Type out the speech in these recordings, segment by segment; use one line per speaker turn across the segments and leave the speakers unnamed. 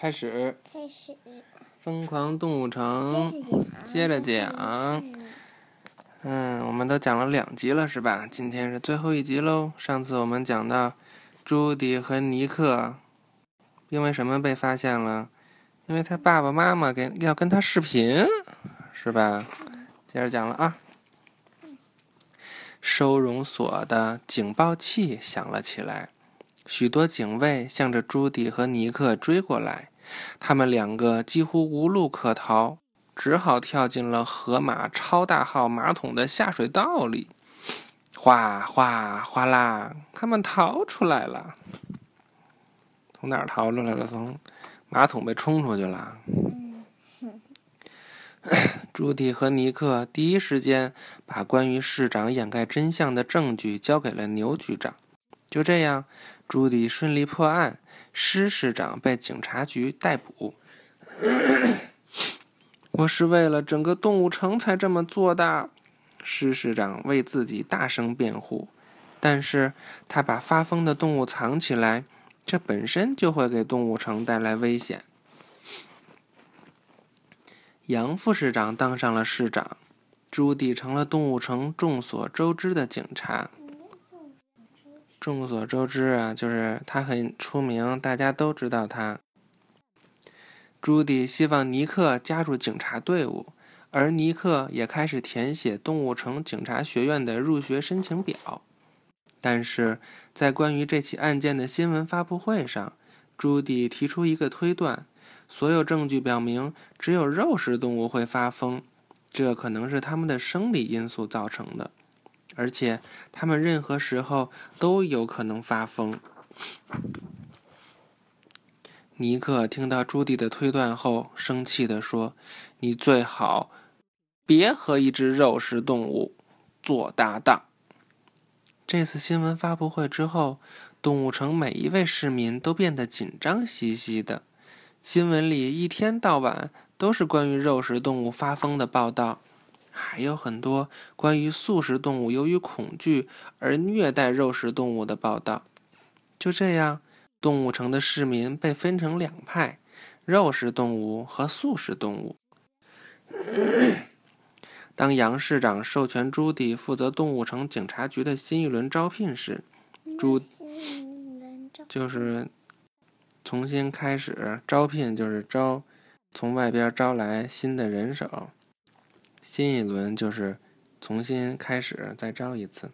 开始。
开始。
疯狂动物城，接着讲。嗯，我们都讲了两集了，是吧？今天是最后一集喽。上次我们讲到，朱迪和尼克因为什么被发现了？因为他爸爸妈妈给要跟他视频，是吧？接着讲了啊。收容所的警报器响了起来。许多警卫向着朱迪和尼克追过来，他们两个几乎无路可逃，只好跳进了河马超大号马桶的下水道里。哗哗哗啦，他们逃出来了。从哪儿逃出来了？从马桶被冲出去了。朱迪和尼克第一时间把关于市长掩盖真相的证据交给了牛局长。就这样。朱迪顺利破案，施市长被警察局逮捕。我是为了整个动物城才这么做的，施市长为自己大声辩护。但是他把发疯的动物藏起来，这本身就会给动物城带来危险。杨副市长当上了市长，朱迪成了动物城众所周知的警察。众所周知啊，就是他很出名，大家都知道他。朱迪希望尼克加入警察队伍，而尼克也开始填写动物城警察学院的入学申请表。但是在关于这起案件的新闻发布会上，朱迪提出一个推断：所有证据表明，只有肉食动物会发疯，这可能是他们的生理因素造成的。而且，他们任何时候都有可能发疯。尼克听到朱迪的推断后，生气地说：“你最好别和一只肉食动物做搭档。”这次新闻发布会之后，动物城每一位市民都变得紧张兮兮的。新闻里一天到晚都是关于肉食动物发疯的报道。还有很多关于素食动物由于恐惧而虐待肉食动物的报道。就这样，动物城的市民被分成两派：肉食动物和素食动物。当杨市长授权朱迪负责动物城警察局的新一轮招聘时，朱就是重新开始招聘，就是招从外边招来新的人手。新一轮就是重新开始，再招一次。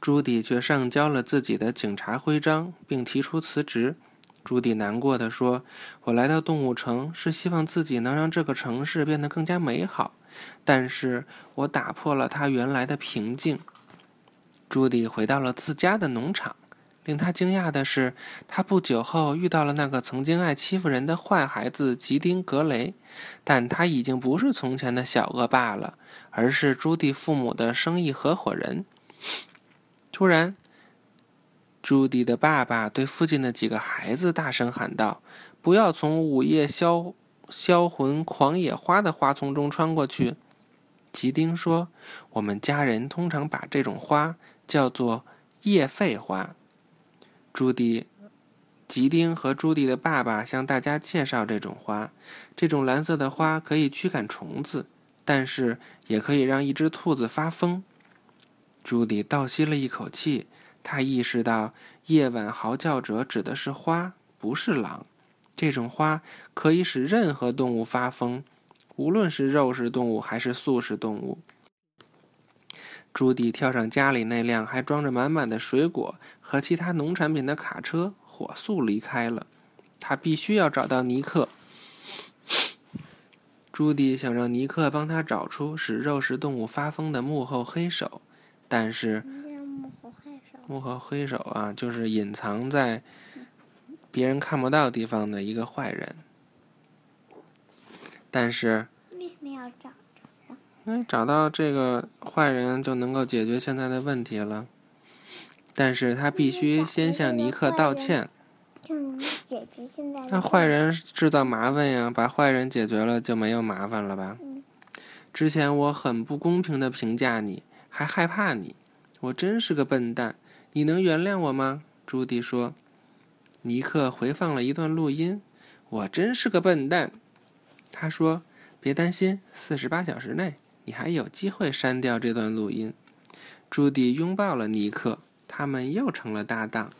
朱迪却上交了自己的警察徽章，并提出辞职。朱迪难过的说：“我来到动物城是希望自己能让这个城市变得更加美好，但是我打破了它原来的平静。”朱迪回到了自家的农场。令他惊讶的是，他不久后遇到了那个曾经爱欺负人的坏孩子吉丁·格雷，但他已经不是从前的小恶霸了，而是朱迪父母的生意合伙人。突然，朱迪的爸爸对附近的几个孩子大声喊道：“不要从午夜销销魂狂野花的花丛中穿过去。”吉丁说：“我们家人通常把这种花叫做叶肺花。”朱迪、吉丁和朱迪的爸爸向大家介绍这种花。这种蓝色的花可以驱赶虫子，但是也可以让一只兔子发疯。朱迪倒吸了一口气，他意识到“夜晚嚎叫者”指的是花，不是狼。这种花可以使任何动物发疯，无论是肉食动物还是素食动物。朱迪跳上家里那辆还装着满满的水果和其他农产品的卡车，火速离开了。他必须要找到尼克。朱迪想让尼克帮他找出使肉食动物发疯的幕后黑手，但是幕后黑手啊，就是隐藏在别人看不到地方的一个坏人。但是。找到这个坏人就能够解决现在的问题了，但是他必须先向尼克道歉。
解决现在。
那坏人制造麻烦呀，把坏人解决了就没有麻烦了吧？之前我很不公平的评价你，还害怕你，我真是个笨蛋。你能原谅我吗？朱迪说。尼克回放了一段录音。我真是个笨蛋，他说：“别担心，四十八小时内你还有机会删掉这段录音。”朱迪拥抱了尼克，他们又成了搭档。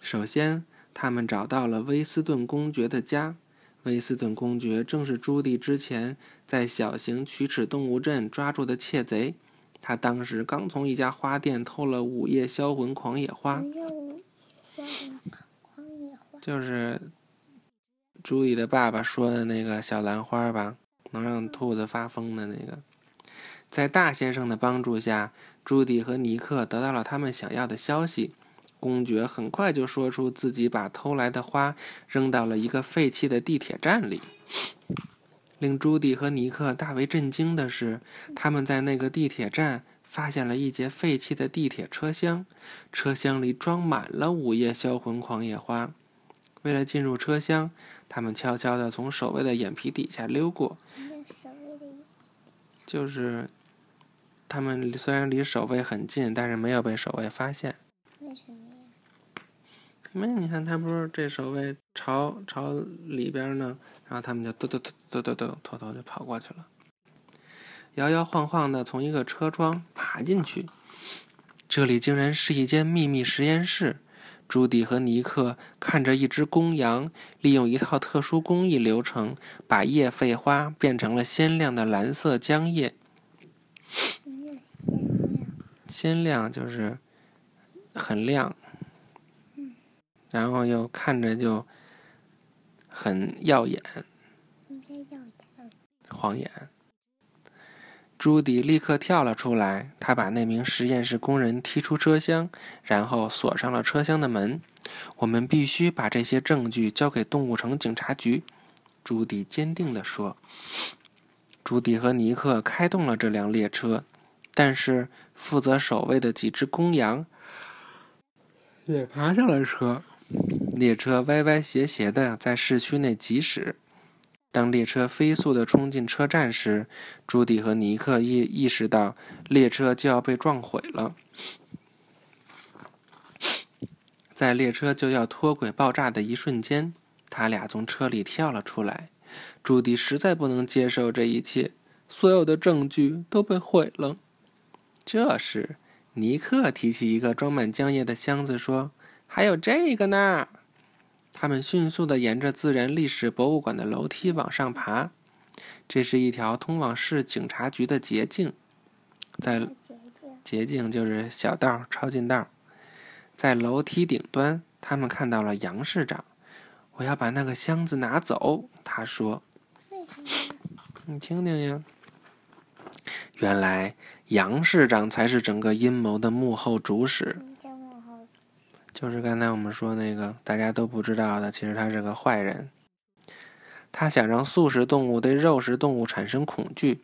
首先，他们找到了威斯顿公爵的家。威斯顿公爵正是朱迪之前在小型龋齿动物镇抓住的窃贼。他当时刚从一家花店偷了午夜销魂狂野花，就是朱迪的爸爸说的那个小兰花吧，能让兔子发疯的那个。在大先生的帮助下，朱迪和尼克得到了他们想要的消息。公爵很快就说出自己把偷来的花扔到了一个废弃的地铁站里。令朱迪和尼克大为震惊的是，他们在那个地铁站发现了一节废弃的地铁车厢，车厢里装满了午夜销魂狂野花。为了进入车厢，他们悄悄地从守卫的眼皮底下溜过。就是他们虽然离守卫很近，但是没有被守卫发现。
为什么呀？
因为你看，他不是这守卫朝朝里边呢。然后他们就嘟嘟嘟嘟嘟嘟，偷偷就跑过去了，摇摇晃晃的从一个车窗爬进去。这里竟然是一间秘密实验室。朱迪和尼克看着一只公羊利用一套特殊工艺流程，把叶废花变成了鲜亮的蓝色浆液。
鲜亮？
鲜亮就是很亮，然后又看着就。很耀眼，晃眼。朱迪立刻跳了出来，他把那名实验室工人踢出车厢，然后锁上了车厢的门。我们必须把这些证据交给动物城警察局，朱迪坚定地说。朱迪和尼克开动了这辆列车，但是负责守卫的几只公羊也爬上了车。列车歪歪斜斜的在市区内疾驶。当列车飞速的冲进车站时，朱迪和尼克意意识到列车就要被撞毁了。在列车就要脱轨爆炸的一瞬间，他俩从车里跳了出来。朱迪实在不能接受这一切，所有的证据都被毁了。这时，尼克提起一个装满浆液的箱子，说。还有这个呢！他们迅速的沿着自然历史博物馆的楼梯往上爬。这是一条通往市警察局的捷径，在捷径就是小道、抄近道。在楼梯顶端，他们看到了杨市长。我要把那个箱子拿走，他说。你听听呀。原来杨市长才是整个阴谋的幕后主使。就是刚才我们说那个大家都不知道的，其实他是个坏人。他想让素食动物对肉食动物产生恐惧。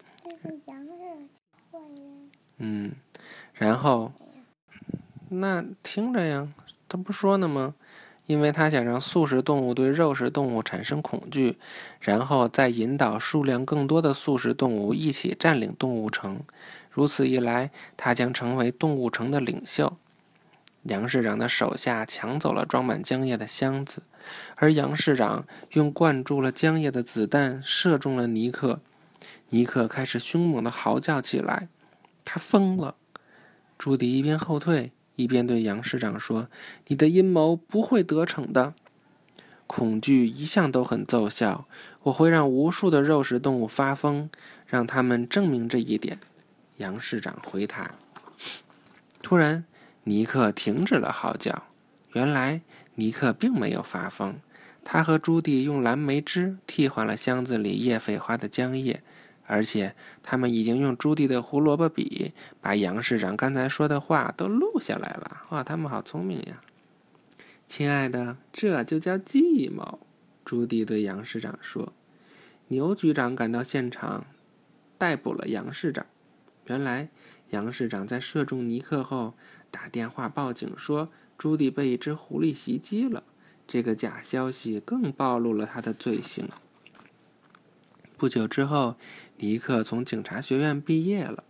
嗯，然后，那听着呀，他不说呢吗？因为他想让素食动物对肉食动物产生恐惧，然后再引导数量更多的素食动物一起占领动物城。如此一来，他将成为动物城的领袖。杨市长的手下抢走了装满浆液的箱子，而杨市长用灌注了浆液的子弹射中了尼克。尼克开始凶猛地嚎叫起来，他疯了。朱迪一边后退，一边对杨市长说：“你的阴谋不会得逞的。恐惧一向都很奏效，我会让无数的肉食动物发疯，让他们证明这一点。”杨市长回答。突然。尼克停止了嚎叫。原来尼克并没有发疯，他和朱迪用蓝莓汁替换了箱子里叶废花的浆液，而且他们已经用朱迪的胡萝卜笔把杨市长刚才说的话都录下来了。哇，他们好聪明呀！亲爱的，这就叫计谋。朱迪对杨市长说。牛局长赶到现场，逮捕了杨市长。原来杨市长在射中尼克后。打电话报警说朱迪被一只狐狸袭击了，这个假消息更暴露了他的罪行。不久之后，尼克从警察学院毕业了，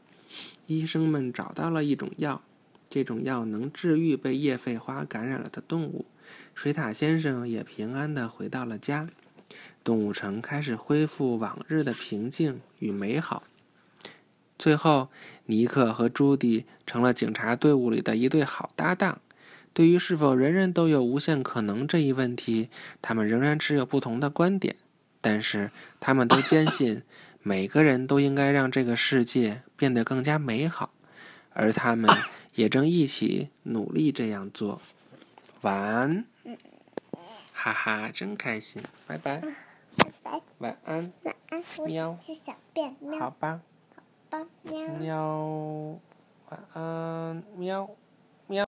医生们找到了一种药，这种药能治愈被叶肺花感染了的动物。水獭先生也平安地回到了家，动物城开始恢复往日的平静与美好。最后，尼克和朱迪成了警察队伍里的一对好搭档。对于是否人人都有无限可能这一问题，他们仍然持有不同的观点，但是他们都坚信每个人都应该让这个世界变得更加美好，而他们也正一起努力这样做。晚安，哈哈，真开心，拜拜，
拜拜，
晚安，
晚安，我
喵。
想吃小便，
好
喵，吧，喵。
喵，晚安，喵。